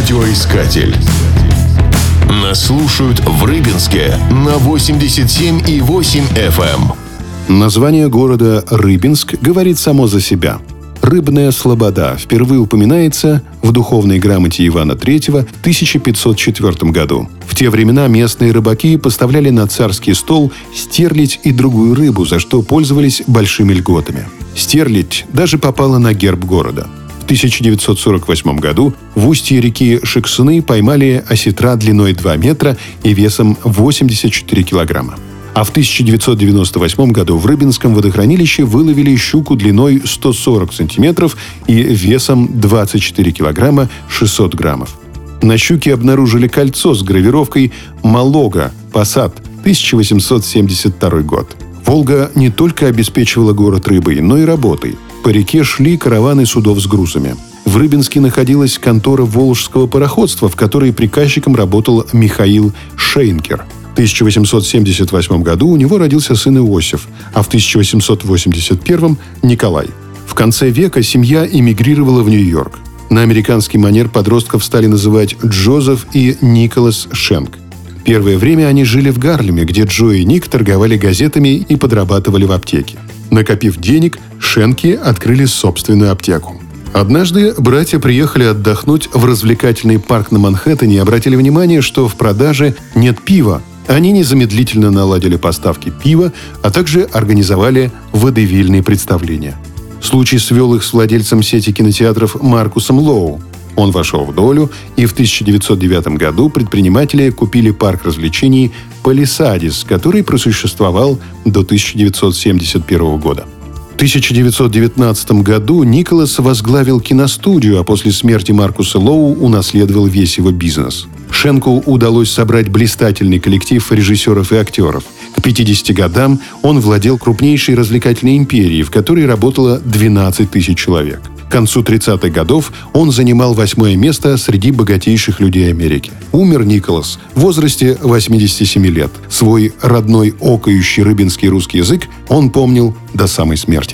Радиоискатель. Нас слушают в Рыбинске на 87,8 FM. Эм. Название города Рыбинск говорит само за себя. Рыбная слобода впервые упоминается в духовной грамоте Ивана III в 1504 году. В те времена местные рыбаки поставляли на царский стол стерлить и другую рыбу, за что пользовались большими льготами. Стерлить даже попала на герб города – 1948 году в устье реки Шексуны поймали осетра длиной 2 метра и весом 84 килограмма. А в 1998 году в Рыбинском водохранилище выловили щуку длиной 140 сантиметров и весом 24 килограмма 600 граммов. На щуке обнаружили кольцо с гравировкой «Малога. Посад. 1872 год». Волга не только обеспечивала город рыбой, но и работой – по реке шли караваны судов с грузами. В Рыбинске находилась контора Волжского пароходства, в которой приказчиком работал Михаил Шейнкер. В 1878 году у него родился сын Иосиф, а в 1881 – Николай. В конце века семья эмигрировала в Нью-Йорк. На американский манер подростков стали называть Джозеф и Николас Шенк. Первое время они жили в Гарлеме, где Джо и Ник торговали газетами и подрабатывали в аптеке. Накопив денег, Шенки открыли собственную аптеку. Однажды братья приехали отдохнуть в развлекательный парк на Манхэттене и обратили внимание, что в продаже нет пива. Они незамедлительно наладили поставки пива, а также организовали водевильные представления. Случай свел их с владельцем сети кинотеатров Маркусом Лоу. Он вошел в долю, и в 1909 году предприниматели купили парк развлечений «Палисадис», который просуществовал до 1971 года. В 1919 году Николас возглавил киностудию, а после смерти Маркуса Лоу унаследовал весь его бизнес. Шенку удалось собрать блистательный коллектив режиссеров и актеров. К 50 годам он владел крупнейшей развлекательной империей, в которой работало 12 тысяч человек. К концу 30-х годов он занимал восьмое место среди богатейших людей Америки. Умер Николас в возрасте 87 лет. Свой родной окающий рыбинский русский язык он помнил до самой смерти.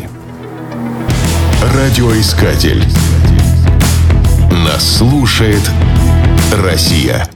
Радиоискатель. Нас слушает Россия.